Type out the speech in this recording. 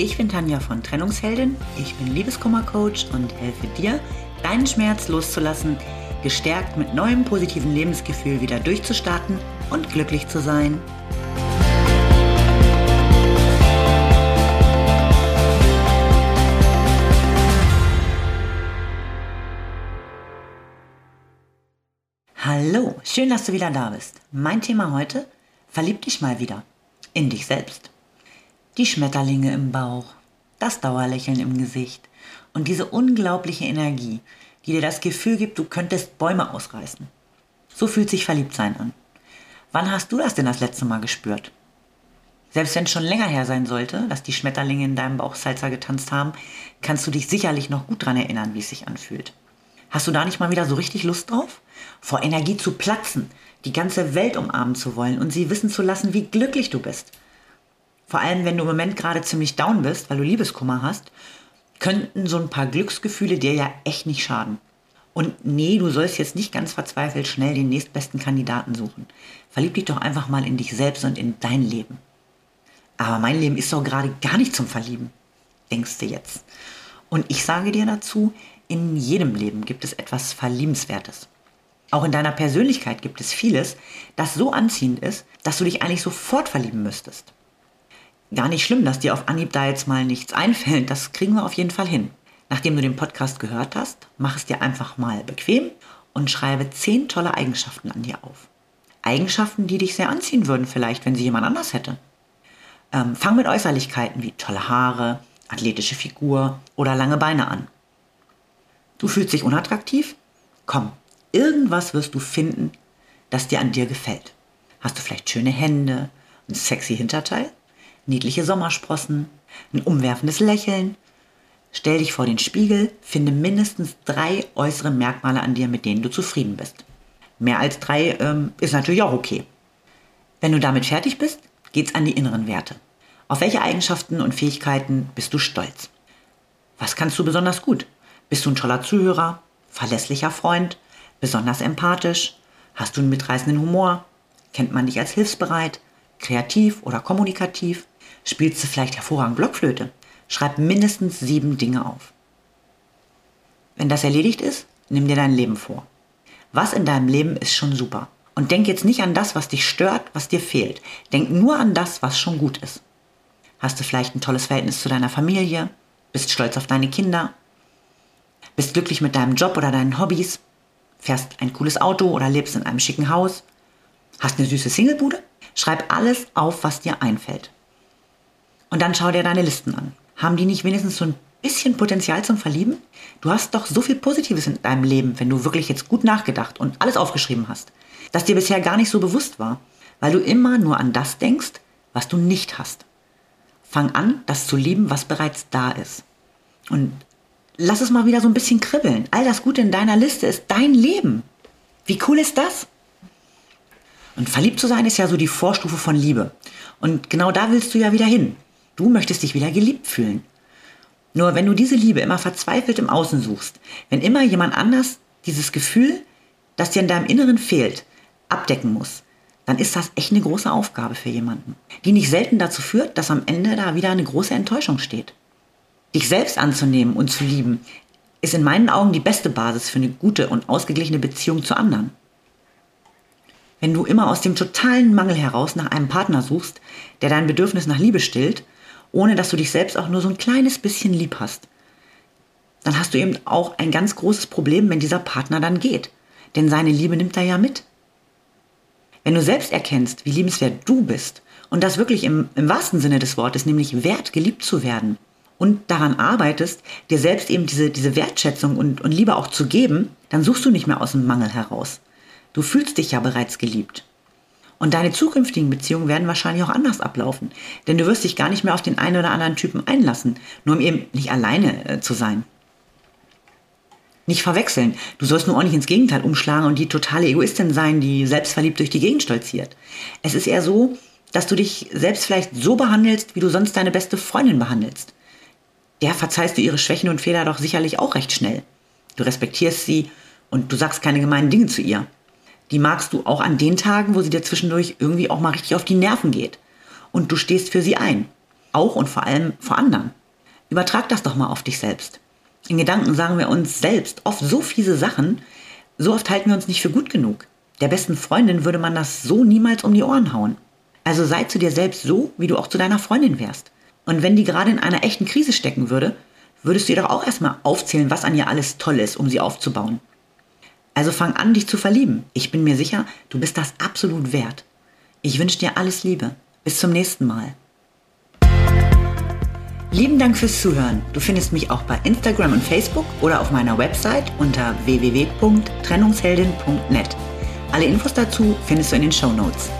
Ich bin Tanja von Trennungsheldin, ich bin Liebeskummercoach und helfe dir, deinen Schmerz loszulassen, gestärkt mit neuem positiven Lebensgefühl wieder durchzustarten und glücklich zu sein. Hallo, schön, dass du wieder da bist. Mein Thema heute, verlieb dich mal wieder in dich selbst. Die Schmetterlinge im Bauch, das Dauerlächeln im Gesicht und diese unglaubliche Energie, die dir das Gefühl gibt, du könntest Bäume ausreißen. So fühlt sich Verliebtsein an. Wann hast du das denn das letzte Mal gespürt? Selbst wenn es schon länger her sein sollte, dass die Schmetterlinge in deinem Bauch Salsa getanzt haben, kannst du dich sicherlich noch gut daran erinnern, wie es sich anfühlt. Hast du da nicht mal wieder so richtig Lust drauf? Vor Energie zu platzen, die ganze Welt umarmen zu wollen und sie wissen zu lassen, wie glücklich du bist. Vor allem, wenn du im Moment gerade ziemlich down bist, weil du Liebeskummer hast, könnten so ein paar Glücksgefühle dir ja echt nicht schaden. Und nee, du sollst jetzt nicht ganz verzweifelt schnell den nächstbesten Kandidaten suchen. Verlieb dich doch einfach mal in dich selbst und in dein Leben. Aber mein Leben ist doch gerade gar nicht zum Verlieben, denkst du jetzt. Und ich sage dir dazu, in jedem Leben gibt es etwas Verliebenswertes. Auch in deiner Persönlichkeit gibt es vieles, das so anziehend ist, dass du dich eigentlich sofort verlieben müsstest gar nicht schlimm, dass dir auf Anhieb da jetzt mal nichts einfällt. Das kriegen wir auf jeden Fall hin. Nachdem du den Podcast gehört hast, mach es dir einfach mal bequem und schreibe zehn tolle Eigenschaften an dir auf. Eigenschaften, die dich sehr anziehen würden, vielleicht, wenn sie jemand anders hätte. Ähm, fang mit Äußerlichkeiten wie tolle Haare, athletische Figur oder lange Beine an. Du fühlst dich unattraktiv? Komm, irgendwas wirst du finden, das dir an dir gefällt. Hast du vielleicht schöne Hände, ein sexy Hinterteil? Niedliche Sommersprossen, ein umwerfendes Lächeln. Stell dich vor den Spiegel, finde mindestens drei äußere Merkmale an dir, mit denen du zufrieden bist. Mehr als drei ähm, ist natürlich auch okay. Wenn du damit fertig bist, geht's an die inneren Werte. Auf welche Eigenschaften und Fähigkeiten bist du stolz? Was kannst du besonders gut? Bist du ein toller Zuhörer, verlässlicher Freund, besonders empathisch? Hast du einen mitreißenden Humor? Kennt man dich als hilfsbereit, kreativ oder kommunikativ? Spielst du vielleicht hervorragend Blockflöte? Schreib mindestens sieben Dinge auf. Wenn das erledigt ist, nimm dir dein Leben vor. Was in deinem Leben ist schon super. Und denk jetzt nicht an das, was dich stört, was dir fehlt. Denk nur an das, was schon gut ist. Hast du vielleicht ein tolles Verhältnis zu deiner Familie? Bist stolz auf deine Kinder? Bist glücklich mit deinem Job oder deinen Hobbys? Fährst ein cooles Auto oder lebst in einem schicken Haus? Hast eine süße Singlebude? Schreib alles auf, was dir einfällt. Und dann schau dir deine Listen an. Haben die nicht wenigstens so ein bisschen Potenzial zum Verlieben? Du hast doch so viel Positives in deinem Leben, wenn du wirklich jetzt gut nachgedacht und alles aufgeschrieben hast, das dir bisher gar nicht so bewusst war, weil du immer nur an das denkst, was du nicht hast. Fang an, das zu lieben, was bereits da ist. Und lass es mal wieder so ein bisschen kribbeln. All das Gute in deiner Liste ist dein Leben. Wie cool ist das? Und verliebt zu sein ist ja so die Vorstufe von Liebe. Und genau da willst du ja wieder hin. Du möchtest dich wieder geliebt fühlen. Nur wenn du diese Liebe immer verzweifelt im Außen suchst, wenn immer jemand anders dieses Gefühl, das dir in deinem Inneren fehlt, abdecken muss, dann ist das echt eine große Aufgabe für jemanden, die nicht selten dazu führt, dass am Ende da wieder eine große Enttäuschung steht. Dich selbst anzunehmen und zu lieben, ist in meinen Augen die beste Basis für eine gute und ausgeglichene Beziehung zu anderen. Wenn du immer aus dem totalen Mangel heraus nach einem Partner suchst, der dein Bedürfnis nach Liebe stillt ohne dass du dich selbst auch nur so ein kleines bisschen lieb hast, dann hast du eben auch ein ganz großes Problem, wenn dieser Partner dann geht. Denn seine Liebe nimmt er ja mit. Wenn du selbst erkennst, wie liebenswert du bist und das wirklich im, im wahrsten Sinne des Wortes, nämlich wert, geliebt zu werden und daran arbeitest, dir selbst eben diese, diese Wertschätzung und, und Liebe auch zu geben, dann suchst du nicht mehr aus dem Mangel heraus. Du fühlst dich ja bereits geliebt. Und deine zukünftigen Beziehungen werden wahrscheinlich auch anders ablaufen. Denn du wirst dich gar nicht mehr auf den einen oder anderen Typen einlassen, nur um eben nicht alleine äh, zu sein. Nicht verwechseln. Du sollst nur nicht ins Gegenteil umschlagen und die totale Egoistin sein, die selbstverliebt durch die Gegend stolziert. Es ist eher so, dass du dich selbst vielleicht so behandelst, wie du sonst deine beste Freundin behandelst. Der verzeihst du ihre Schwächen und Fehler doch sicherlich auch recht schnell. Du respektierst sie und du sagst keine gemeinen Dinge zu ihr. Die magst du auch an den Tagen, wo sie dir zwischendurch irgendwie auch mal richtig auf die Nerven geht. Und du stehst für sie ein. auch und vor allem vor anderen. Übertrag das doch mal auf dich selbst. In Gedanken sagen wir uns selbst oft so fiese Sachen, so oft halten wir uns nicht für gut genug. Der besten Freundin würde man das so niemals um die Ohren hauen. Also sei zu dir selbst so, wie du auch zu deiner Freundin wärst. Und wenn die gerade in einer echten Krise stecken würde, würdest du ihr doch auch erstmal aufzählen, was an ihr alles toll ist, um sie aufzubauen. Also fang an, dich zu verlieben. Ich bin mir sicher, du bist das absolut wert. Ich wünsche dir alles Liebe. Bis zum nächsten Mal. Lieben Dank fürs Zuhören. Du findest mich auch bei Instagram und Facebook oder auf meiner Website unter www.trennungsheldin.net. Alle Infos dazu findest du in den Show Notes.